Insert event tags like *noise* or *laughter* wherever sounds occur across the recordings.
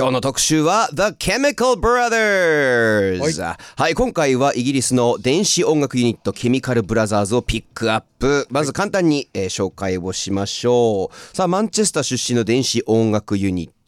今日の特集は The Chemical Brothers はい、今回はイギリスの電子音楽ユニットケミカルブラザーズをピックアップ。まず簡単に、えー紹介をしましょう。さあマンチェスター出身の電子音楽ユニット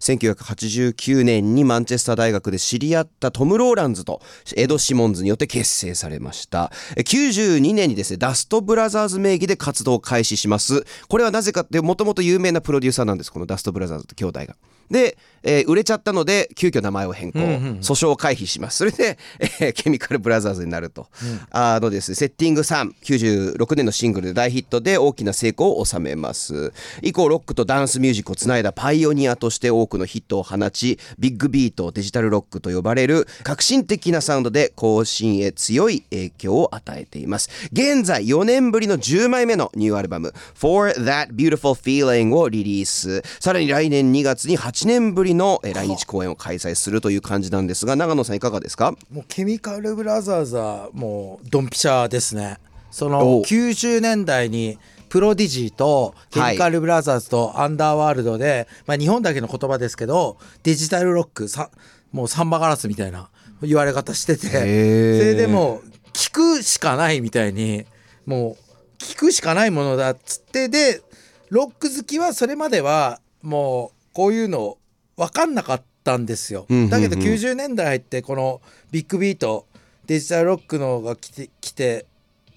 1989年にマンチェスター大学で知り合ったトム・ローランズとエド・シモンズによって結成されました。えー92年にですねダストブラザーズ名義で活動を開始します。これはなぜかってもともと有名なプロデューサーなんですこのダストブラザーズって兄弟が。で、えー売れちゃったので急遽名前を変更、訴訟を回避します。それで、えーケミカルブラザーズになると、あのですねセッティング396年のシングルで大ヒットで大きな成功を収めます。以降ロックとダンスミュージックをつないだパイオニアとして多くのヒットを放ちビッグビートデジタルロックと呼ばれる革新的なサウンドで後進へ強い影響を与えています。現在4年ぶりの10枚目のニューアルバム For That Beautiful Feeling をリリース。さらに来年2月に8年ぶりのえー来日公演を開催するという感じなんですが長野さんいかがですか？もうケミカルブラザーズはもうドンピシャですね。そおの90年代にプロディジーとケミカルブラザーズとアンダーワールドで、まあ、日本だけの言葉ですけどデジタルロックさもうサンバガラスみたいな言われ方しててそれでもう聞くしかないみたいにもう聞くしかないものだっつってでロック好きはそれまではもうこういうの分かんなかったんですよ。だけど90年代入ってこのビッグビートデジタルロックのが来て来て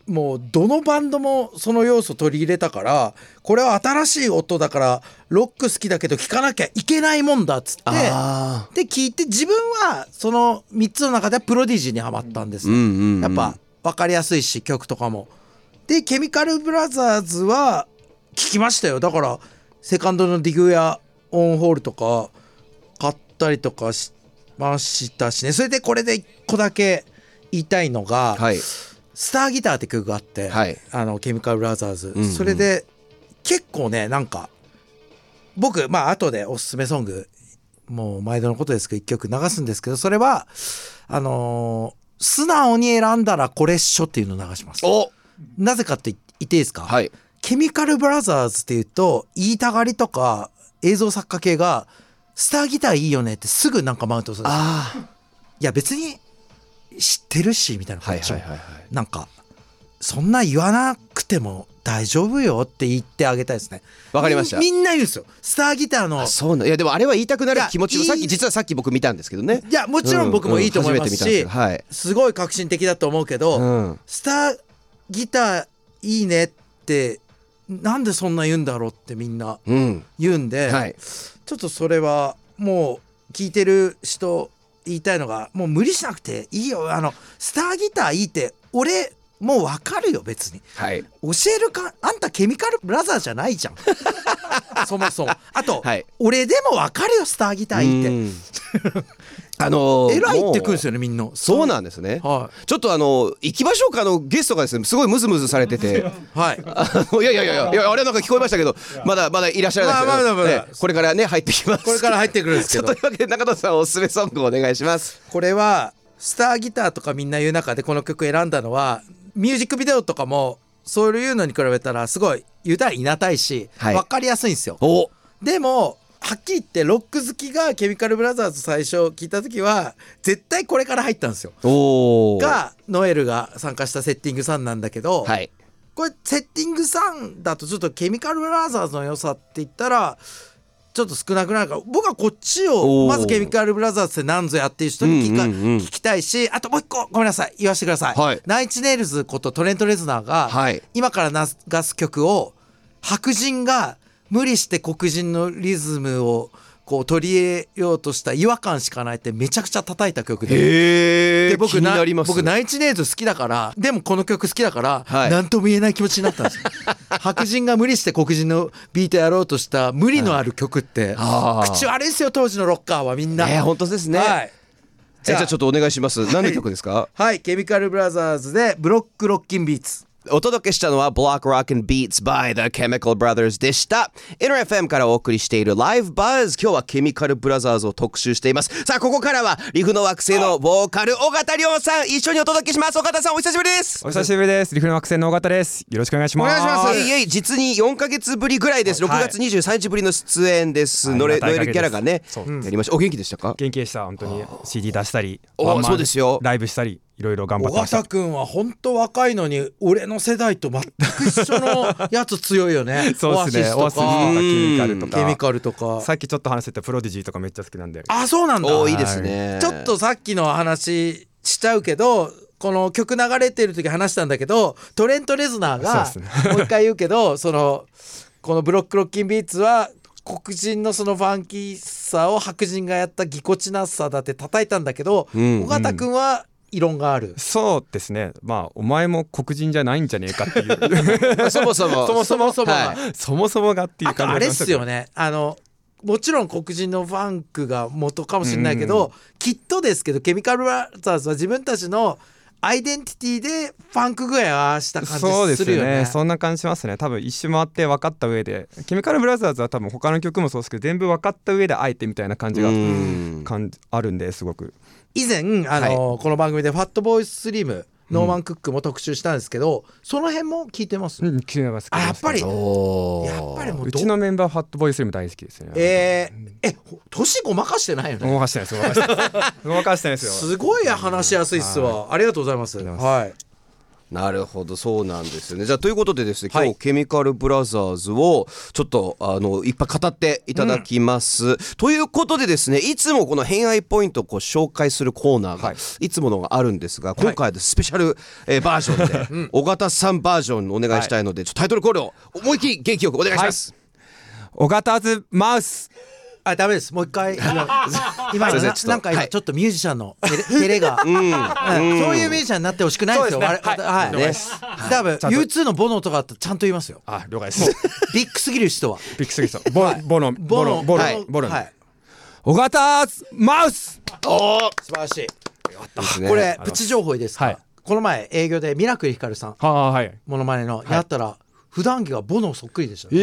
もうどのバンドもその要素取り入れたからこれは新しい音だからロック好きだけど聴かなきゃいけないもんだっつってあで聞いて自分はその3つの中ではプロディジーにはまったんです。よ、うんうんうん。やっぱ分かりやすいし曲とかも。でケミカルブラザーズは聞きましたよ。だからセカンドのディグやオンホールとか買ったりとかしましたしね。それでこれで1個だけ言いたいのが、はいスターギターって曲があって、はい。あのケミカルブラザーズ、んうん。それで結構ねなんか僕まあ後でおすすめソングもう毎度のことですけど一曲流すんですけどそれはあのー素直に選んだらこれっしょっていうのを流します。お！なぜかって言っていいですか、はい。ケミカルブラザーズっていうと言いたがりとか映像作家系がスターギターいいよねってすぐなんかマウントするんですよ。あいや別に知ってるしみたいなこっちなんかそんな言わなくても大丈夫よって言ってあげたいですね。わかりました。みんな言うんですよ。スターギターの。あそうなんいやでもあれは言いたくなる気持ちもさっき実はさっき僕見たんですけどね。いやもちろん僕もいいと思いますし、うんうんはい。すごい革新的だと思うけど、うん。スターギターいいねってなんでそんな言うんだろうってみんなうん。言うんで、はい。ちょっとそれはもう聞いてる人言いたいのがもう無理しなくていいよ。あのスターギターいいって俺もう分かるよ別に。はい。教えるかあんたケミカルブラザーじゃないじゃん。*laughs* そもそも。あと、はい。俺でも分かるよスターギターいいって。うん。*laughs* あのーえらいってくるんですよよねみんな。そうなんですね。はちょっとあの行きましょうかあのゲストがですねすごいムズムズされてて。*laughs* い。はい。いやいやいやいやあれなんか聞こえましたけどまだまだいらっしゃらないですまあまだまだええ。これからね入ってきます。これから入ってくるんですけど。というわけで中田さんおすすめソングお願いします。これはスターギターとかみんな言う中でこの曲選んだのはミュージックビデオとかもそういうのに比べたらすごい言うたらいなたいし、はい。分かりやすいんですよ。お。でもはっきり言ってロック好きがケミカルブラザーズ最初聞いた時は絶対これから入ったんですよ。がノエルが参加したセッティング3なんだけど、はい。これセッティング3だとちょっとケミカルブラザーズの良さって言ったらちょっと少なくなるか。ら僕はこっちをまずケミカルブラザーズって何ぞやっていう人に聞うんうん聞きたいしあともう一個ごめんなさい言わせてください、はい。ナインインチネイルズことトレント・レズナーが、はい。今から流す曲を白人が無理して黒人のリズムをこう取り入れようとした違和感しかないってめちゃくちゃ叩いた曲で。で僕ななります。僕ナインインチネイルズ好きだからでもこの曲好きだからはい。何とも言えない気持ちになったんですよ。*laughs* 白人が無理して黒人のビートやろうとした無理のある曲ってあー。口悪いですよ当時のロッカーはみんな、えー本当ですね。はい。じゃあじゃあちょっとお願いします。何の曲ですか？はいケミカルブラザーズで Block Rockin' Beats お届けしたのは Block Rockin' Beats by The Chemical Brothers でした。NRFM からお送りしている Live Buzz。今日はケミカルブラザーズを特集しています。さあ、ここからはリフの惑星のボーカル、尾形亮さん、一緒にお届けします。尾形さん、お久しぶりです。お久しぶりです。リフの惑星の尾形です。よろしくお願いします。お願いしますいえいえ実に4ヶ月ぶりぐらいです。6はい月23日ぶりの出演です。はいノレノエルキャラがねやりました。お元気でしたか？元気でした。本当に CD 出したり、おワンマンそうですよライブしたり、いろいろ頑張尾ってました形。君は本当若いのに俺の世代と全く一緒のやつ強いよね *laughs* そうですね。オアシスとかかケミカルとか。ケミカルとかさっきちょっと話してたプロディジーとかめっちゃ好きなんで。あそうなんだいいですね。ちょっとさっきの話しちゃうけどこの曲流れてる時話したんだけどトレント・レズナーがそうですもう一回言うけどそのこのブロックロッキンビーツは黒人のそのファンキーさを白人がやったぎこちなさだって叩いたんだけどうん尾形君は異論がある。そうですね。まあお前も黒人じゃないんじゃねえかっていう。*laughs* *laughs* そもそも。そもそもそもがはいそもそもがっていう感じあれっすよね。ねあのもちろん黒人のファンクが元かもしれないけど、きっとですけどケミカルブラザーズは自分たちのアイデンティティでファンク具合をした感そうですすよじるよね。ね。そんな感じしますね。多分一周回って分かった上で、ケミカルブラザーズは多分他の曲もそうですけど、全部分かった上であえてみたいな感じがあるんですごく。以前あの、この番組で「ファットボーイスリムノーマン・クック」も特集したんですけど、その辺も聞いてます、うん、聞いてますあやっぱり。やっぱりもうどう？ちのメンバーファットボーイスリム大好きですね。えー、えほ年ごまかしてないよね。ごまかしてないです。ごまかしてない。です。ごまかしてないですよ。すごい話しやすいっすわ、ありがとうございます。はいなるほどそうなんですよね。じゃあということでですね今日、はいケミカルブラザーズをちょっとあのいっぱい語っていただきます、ということでですねいつもこの偏愛ポイントをこう紹介するコーナーが、はい。い、つものがあるんですが今回はスペシャル、えーバージョンで、*laughs* 尾形さんバージョンお願いしたいので、ちょっとタイトルコールを思いっきり元気よくお願いします、オガタズマウス。あダメです。もう一回。*laughs* *laughs* 今ななんか今はい。ちょっとミュージシャンの照れが、*laughs* うん。そういうミュージシャンになってほしくないんですよ。そうですね。我々はい、ね多分ちゃんと。U2 のボノとかだってちゃんと言いますよ。あ、了解です。ビッグすぎる人は。ビッグすぎた。ボボノボノボノはい。ボノはい。オガタズマウス。おー。素晴らしい。ですね。これプチ情報いいですか、はい。この前営業でミラクルヒカルさん。はあはい。モノマネの。やったら普段着がボノそっくりでした、*laughs*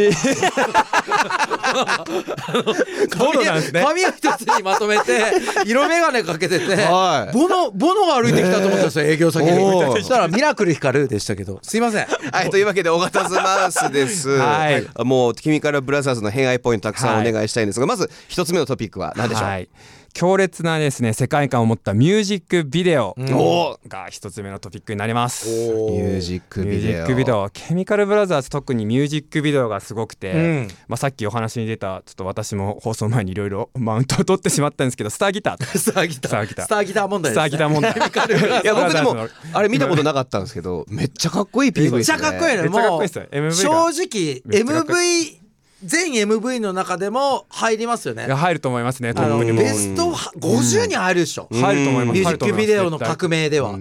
ボノなんですね。髪を一つにまとめて色眼鏡かけてて、はい。ボノボノが歩いてきたと思ったんですよ営業先に。そしたらミラクルヒカルでしたけどすいません。はい、というわけで、尾形ズマウスです。はい。もう、ケミカルブラザーズの偏愛ポイントたくさんはい。お願いしたいんですが、まず一つ目のトピックは何でしょう、はい。強烈なですね世界観を持ったミュージックビデオおが一つ目のトピックになります。ミュージックミュージビデオ。ックビデオ。ケミカルブラザーズ特にミュージックビデオがすごくて、うん。まあ、さっきお話に出たちょっと私も放送前にいろいろマウントを取ってしまったんですけど *laughs* スターギター。スターギター。スターギター。問題です、ね、スターギター問題。*laughs* いや、僕でもあれ見たことなかったんですけど、めっちゃかっこいい PV めっですね。ちゃかっこいいね。めっちゃかっもうこいいですよ。MV が。正直 MV 全 MV の中でも入りますよね。いや入ると思いますねトあのップにもベスト50に入るでしょ、入ると思いますミュージックビデオの革命では、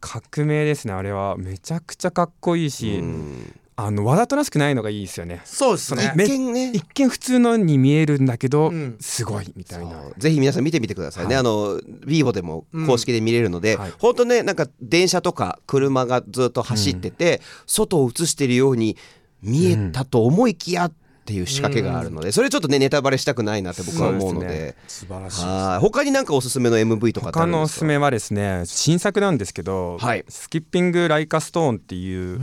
革命ですねあれは。めちゃくちゃかっこいいし、あのわざとらしくないのがいいですよね。そうですね。め一見ね。一見普通のに見えるんだけど、うん。すごいみたいな。ぜひ皆さん見てみてくださいね、あの vivo でも公式で見れるので、はい。本当ねなんか電車とか車がずっと走ってて、外を映してるように見えたと思いきやっていう仕掛けがあるので、それちょっとねネタバレしたくないなって僕は思うのでそうで。素晴らしいはい。他になんかおすすめの MV とかってあ他のおすか？すすめはですね新作なんですけど「はい。スキッピング・ライカ・ストーン」っていう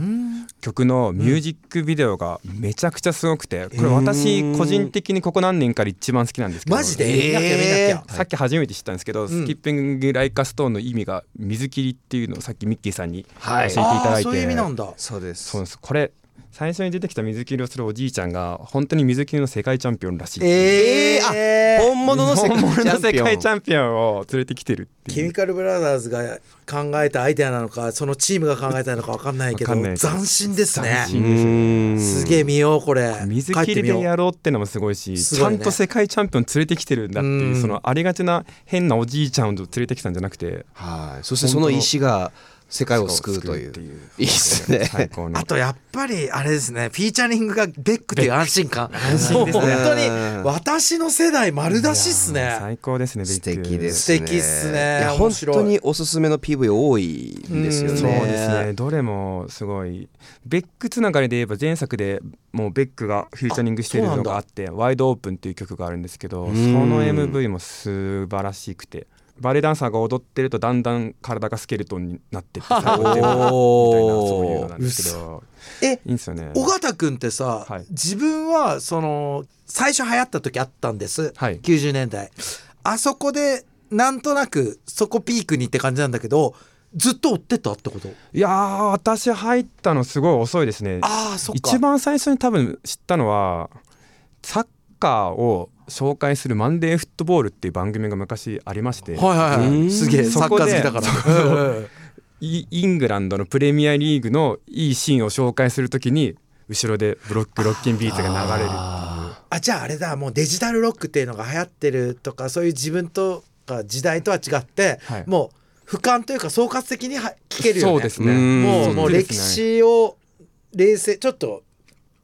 曲のミュージックビデオがめちゃくちゃすごくてこれ私個人的にここ何年かで一番好きなんですけどマジで？見なきゃ見なきゃ、さっき初めて知ったんですけど、スキッピング・ライカ・ストーンの意味が水切りっていうのをさっきミッキーさんに教はい。えていただいて、あーそういう意味なんだ。そうです。そうです。これ最初に出てきた水切りをするおじいちゃんが本当に水切りの世界チャンピオンらしい。えー、えーあ本物の世界チンャンピオンを連れてきてるってケミカルブラザーズが考えたアイデアなのかそのチームが考えたのか分かんないけどわかんないけど。斬新ですね。斬新ですげえ見ようこれ。水切りでやろうってのもすごいしすごいね。ちゃんと世界チャンピオン連れてきてるんだっていううん。そのありがちな変なおじいちゃんを連れてきたんじゃなくて。はい。そしてその石が世界を救うという。いう。いいっすね。最高のあとやっぱりあれですねフィーチャリングがベックっていう安心感。安心ですね。本当に私の世代丸出しっすね。最高ですねベッ素ク敵ですね。素敵っすね。いや本面白い。当におすすめの PV 多いんですようん。そうねですね。どれもすごい。ベックつながりで言えば前作でもうベックがフューチャリングしてるのがあって「ワイドオープン」っていう曲があるんですけどそん。の MV も素晴らしくてバレエダンサーが踊ってるとだんだん体がスケルトンになってって最後出るみたいなそういうのなんですけど。えいいんですよね。尾形君ってさ、はい。自分はその最初流行った時あったんです、はい。90年代。あそこでなんとなくそこピークにって感じなんだけどずっと追ってたってこと？いやー私入ったのすごい遅いですね。ああそっか。一番最初に多分知ったのはサッカーを紹介する「マンデーフットボール」っていう番組が昔ありまして、はいはいはうん。いすげえサッカー好きだから。イイングランドのプレミアリーグのいいシーンを紹介するときに後ろでブロックロッキンビーツが流れるあじゃああれだもうデジタルロックっていうのが流行ってるとかそういう自分とか時代とは違って、はい。もう俯瞰というか総括的には聞けるよね。そうですね。うん。もうもう歴史を冷静ちょっと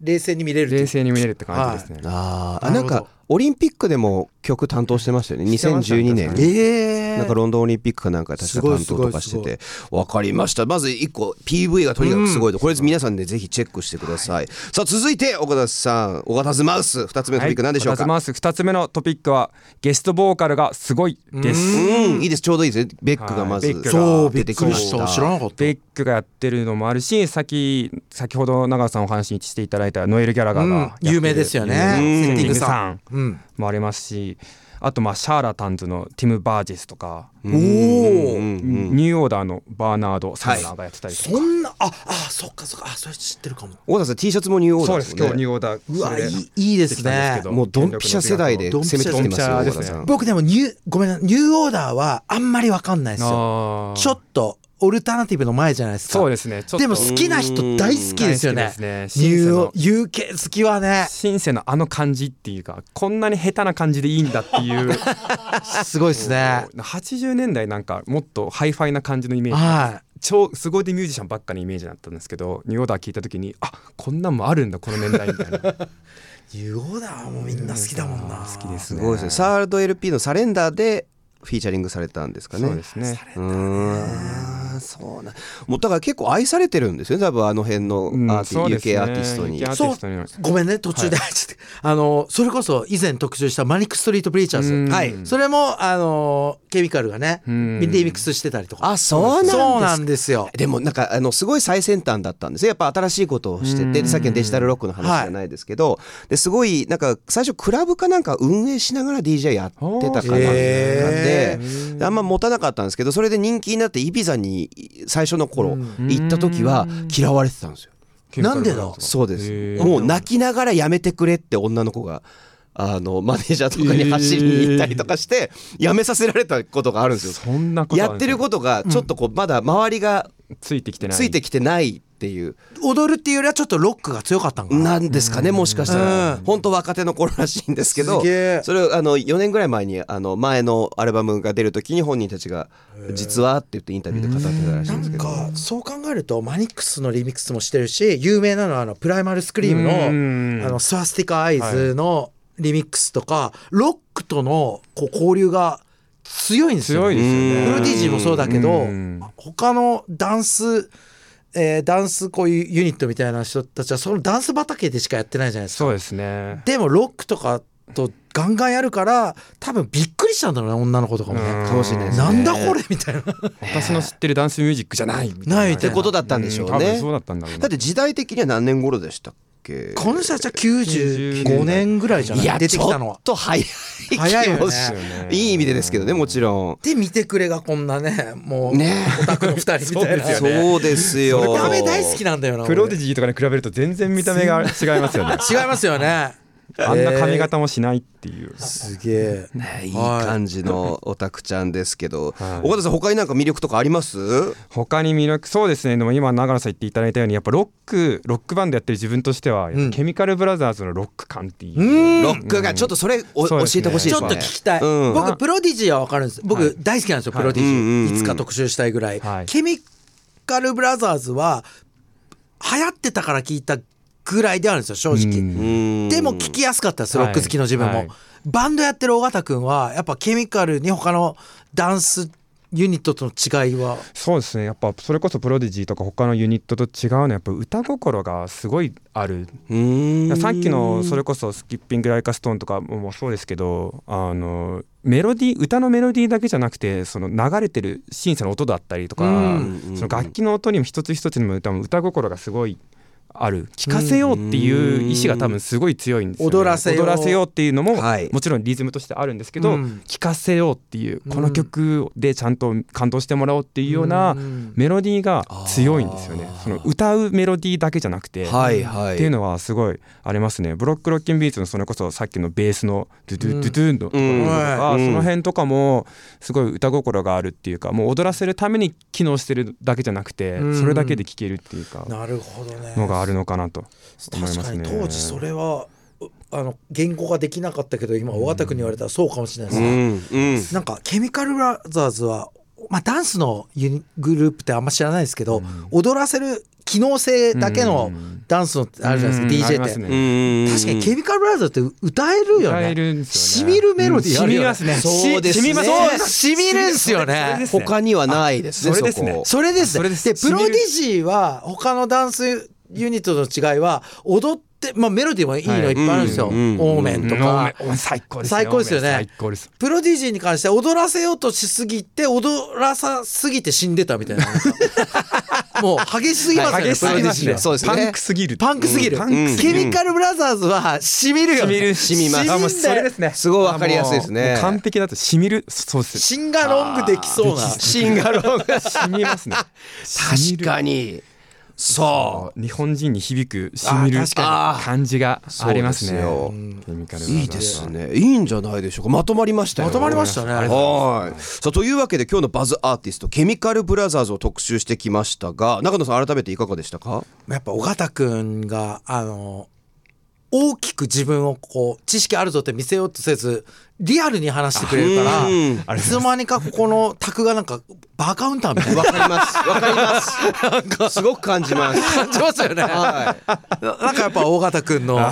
冷静に見れるっていう。冷静に見れるって感じですね、あー。あなるほど。なんかオリンピックでも曲担当してましたよね。してました2012年ええなんかロンドンオリンピックかなんか確か担当とかして。て分かりました。まず1個 PV がとにかくすごいとこれ皆さんでぜひチェックしてください。さあ続いて岡田さん岡田ズマウス。2つ目のトピック何でしょうか、はい、ます2つ目のトピックはゲストボーカルがすごいです。うん。いいです。ちょうどいいですね。ベックがまずはいベックが。そうび出ってくりしきました。た知らなかった。ベックがやってるのもあるし先先ほど長さんお話にしていただいたノエル・ギャラガーがうん。有名ですよね。うん。セッティングセッティングさんうんもありますしあとまあシャーラタンズのティム・バージェスとか、おニューオーダーのバーナード・サンダーがやってたりとか、そんなああそっかそっか。あそれ知ってるかも。岡田さん T シャツもニューオーダそうです今日ニューオーダーうわそれでいいいいですね。もうドンピシャ世代で攻めてきてますよ僕でもニューごめんなニューオーダーはあんまりわかんないですよ。ちょっとオルタナティブの前じゃないですか。そうですね。でも好きな人大好きですよね。ね。シンセの UK 好きはね。シンセのあの感じっていうかこんなに下手な感じでいいんだっていう。*laughs* すごいですね。80年代なんかもっとハイファイな感じのイメージ。は超すごいでミュージシャンばっかのイメージだったんですけどニューオーダー聞いた時にあこんなんもあるんだこの年代みたいな。い *laughs* ニューオーダーはもうみんな好きだもんな。好きですすごいですね。サード LP のサレンダーでフィーチャリングされたんですかね。そうですね。うそうな。もうだから結構愛されてるんですよね。多分あの辺のアうんーティ、そうですね。UK アーティストに。トに。ごめんね途中で。入っちゃって、あのそれこそ以前特集したマニック・ストリート・プリーチャーズ。うん。はい。それもあのケミカルがねうん。リミックスしてたりとか。あそうなんですか。そうなんですよ。でもなんかあのすごい最先端だったんですよ。やっぱ新しいことをしててでさっきのデジタルロックの話じゃないですけど、ですごいなんか最初クラブかなんか運営しながら DJ やってたかなんであんま持たなかったんですけどそれで人気になってイビザに最初の頃行った時は嫌われてたんですよ。なんでだそうでへすー。もう泣きながらやめてくれって女の子があのマネージャーとかに走りに行ったりとかしてやめさせられたことがあるんですよ。そんなことあやってることがちょっとこうまだ周りがついてきてない。ついてきてないっていう。踊るっていうよりはちょっとロックが強かったんかな。なんですかねもしかしたら。うん。本当若手の頃らしいんですけどそれをあの4年ぐらい前にあの前のアルバムが出る時に本人たちが「実は」って言ってインタビューで語ってたらしいんですけど。なんかそう考えるとマニックスのリミックスもしてるし有名なのはあのプライマルスクリームうん。のあのスワスティカアイズのリミックスとかロックとのこう交流が強いんですよ強いですよね。プロディージーもそうだけどうん。他のダンスえーダンスこういうユニットみたいな人たちはそのダンス畑でしかやってないじゃないですか。そうですね。でもロックとかとガンガンやるから多分びっくりしたんだろうね女の子とかもね。かもしれないですね。なんだこれみたいな。私の知ってるダンスミュージックじゃないみたいな。ないってことだったんでしょうね。多分そうだったんだろうな。だって時代的には何年頃でしたっけ。この人たちは95年ぐらいじゃない？いや出てきたのは。ちょっ。と早い早いよね。いい意味でですけどねもちろん。で見てくれがこんなねもうね。オタクの二人みたいな。*laughs* そうですよ。ねそうですよ見た目大好きなんだよなプロディ俺ジーとかに比べると全然見た目が違いますよね。*laughs* 違いますよねあんな髪型もしないっていう、すげえ。ねい。い感じのオタクちゃんですけど、*laughs* はい。岡田さん他になんか魅力とかあります？他に魅力そうですね。でも今長野さん言っていただいたようにやっぱロックロックバンドやってる自分としてはやっぱケミカルブラザーズのロック感っていう、うん。ロックがちょっとそれお教そうですね。えてほしいですね。ちょっと聞きたい、うん。僕プロディジーは分かるんです。僕、はい。大好きなんですよプロディジー、はい。うんうんうん。いつか特集したいぐらい、はい。ケミカルブラザーズは流行ってたから聞いたぐらいではあるんですよ正直。うん。でも聞きやすかったですロック好きの自分も、はい。はいバンドやってる尾形君はやっぱケミカルに他のダンスユニットとの違いは？そうですね。やっぱそれこそプロディジーとか他のユニットと違うのはやっぱ歌心がすごいある。うん。さっきのそれこそ「スキッピング・ライカ・ストーン」とかもそうですけどあのメロディー歌のメロディーだけじゃなくてその流れてるシンセの音だったりとか、うん。その楽器の音にも一つ一つにも歌も歌心がすごいある。聴かせようっていう意志が多分すごい強いんですよ、ね、踊らせよう踊らせようっていうのも、はい。もちろんリズムとしてあるんですけど、うん。聴かせようっていうこの曲でちゃんと感動してもらおうっていうようなうん。メロディーが強いんですよね。その歌うメロディーだけじゃなくて、はいはい。っていうのはすごいありますね。ブロックロッキンビーツのそれこそさっきのベースのドゥドゥドゥドゥンのところとか、うん。その辺とかもすごい歌心があるっていうかもう踊らせるために機能してるだけじゃなくてうん。それだけで聴けるっていうか。なるほどね。のがあるのかなと思い確かにますね。当時それはうあの言語ができなかったけど今尾形君に言われたらそうかもしれないですうね、んうん。なんかケミカルブラザーズは、まあ、ダンスのユニグループってあんま知らないですけど、踊らせる機能性だけのダンスのあるじゃないですか、うん。DJ って、ね。うん。確かにケミカルブラザーズって歌えるよね。しみるメロディーあるよね、うん染みますね。そうですね。し染みますそうしみるんすよねですね。他にはないですねそれですね。こそれですそれです。でプロディしジーは他のダンスユニットの違いは踊って、まあ、メロディーもいいのはい。いっぱいあるんですよ、オーメンとか、うん最高ですね最高ですよね。最高です。プロディジーに関しては踊らせようとしすぎて踊らさすぎて死んでたみたいな。*laughs* もう激しすぎますよね、激しすぎますね。パンクすぎる。パンクすぎる、うん。パンクすぎる。ケミカルブラザーズはしみるよね。染みる染みます。それですね。すごいわかりやすいですね。完璧だと染みる。そうです。シンガロングできそうな。シンガロンが染みますね確かにそ日本人に響く染みる感じがありますね。いいですね。いいんじゃないでしょうか。まとまりましたよまとまりましたね。はい。さあというわけで今日のバズアーティストケミカルブラザーズを特集してきましたが中野さん改めていかがでしたか？やっぱ尾形君があの大きく自分をこう知識あるぞって見せようとせずリアルに話してくれるからうん。いつの間にかここの卓がなんかバーカウンターみたいな。わかります。わかります。す。ごく感じます。感じますよね。はなんかやっぱ尾形君の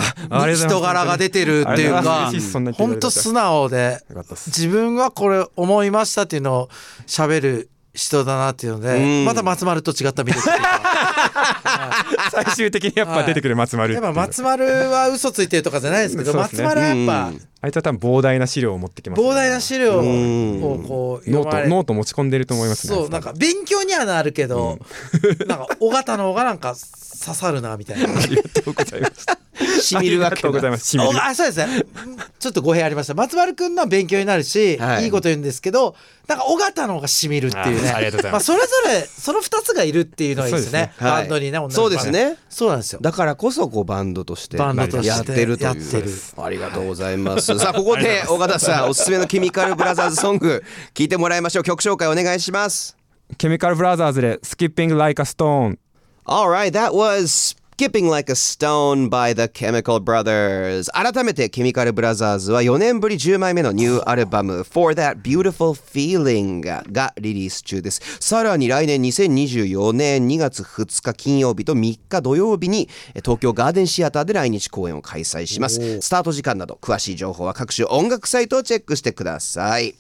人柄が出てるっていうか本当素直で自分はこれ思いましたっていうのを喋る人だなっていうのでうん。また松丸と違った魅力っていうか。*laughs* 最終的にやっぱ出てくる松丸やっぱ松丸は嘘ついてるとかじゃないですけどね。丸はやっぱうんあいつは多分膨大な資料を持ってきますね。膨大な資料をうん。こうノートノート持ち込んでると思いますね。そうなんか勉強にはなるけど *laughs* なんか尾形の方がなんか刺さるなみたいな。*laughs* ありがとうございます。いしみるわけありがとうございだます。しみる。おあそうですね。ちょっと語弊ありました。松丸君のは勉強になるし、はい。い、いこと言うんですけどなんか尾形の方がしみるっていうね。あありがとうございます。あ、それぞれその2つがいるっていうのはいいですね。ね。はい。バンドにねそうですね。そうなんですよ。だからこそこうバンドとしてバンドとしてやってるという。やってる。ありがとうございますさあここで尾形さんおすすめのケミカルブラザーズソング聞いてもらいましょう。曲紹介お願いします。ケミカルブラザーズで Skipping Like a Stone Alright, that was Skipping Like a Stone by the Chemical Brothers. 改めてケミカルブラザーズは4年ぶり10枚目のニューアルバム For That Beautiful Feeling がリリース中です。さらに来年2024年2月2日金曜日と3日土曜日にえ東京ガーデンシアターで来日公演を開催します。スタート時間など詳しい情報は各種音楽サイトをチェックしてください